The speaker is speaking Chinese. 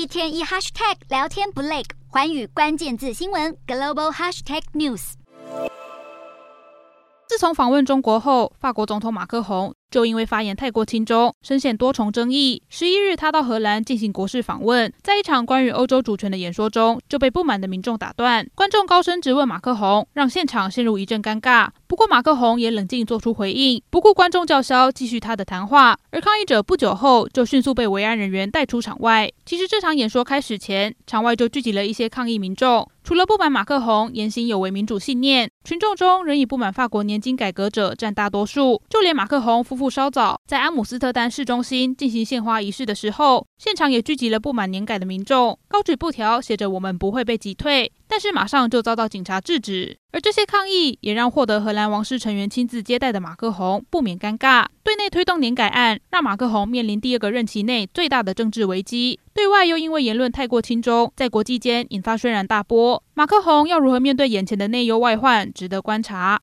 一天一 hashtag 聊天不累，环宇关键字新闻 global hashtag news。自从访问中国后，法国总统马克宏就因为发言太过亲中，深陷多重争议。十一日，他到荷兰进行国事访问，在一场关于欧洲主权的演说中，就被不满的民众打断，观众高声质问马克宏，让现场陷入一阵尴尬。不过，马克宏也冷静做出回应，不顾观众叫嚣，继续他的谈话。而抗议者不久后就迅速被维安人员带出场外。其实，这场演说开始前，场外就聚集了一些抗议民众。除了不满马克宏言行有违民主信念，群众中仍以不满法国年金改革者占大多数。就连马克宏夫妇稍早在阿姆斯特丹市中心进行献花仪式的时候，现场也聚集了不满年改的民众，高举布条写着“我们不会被击退”，但是马上就遭到警察制止。而这些抗议也让获得荷兰王室成员亲自接待的马克宏不免尴尬。对内推动年改案，让马克宏面临第二个任期内最大的政治危机。对外又因为言论太过亲中，在国际间引发轩然大波。马克宏要如何面对眼前的内忧外患，值得观察。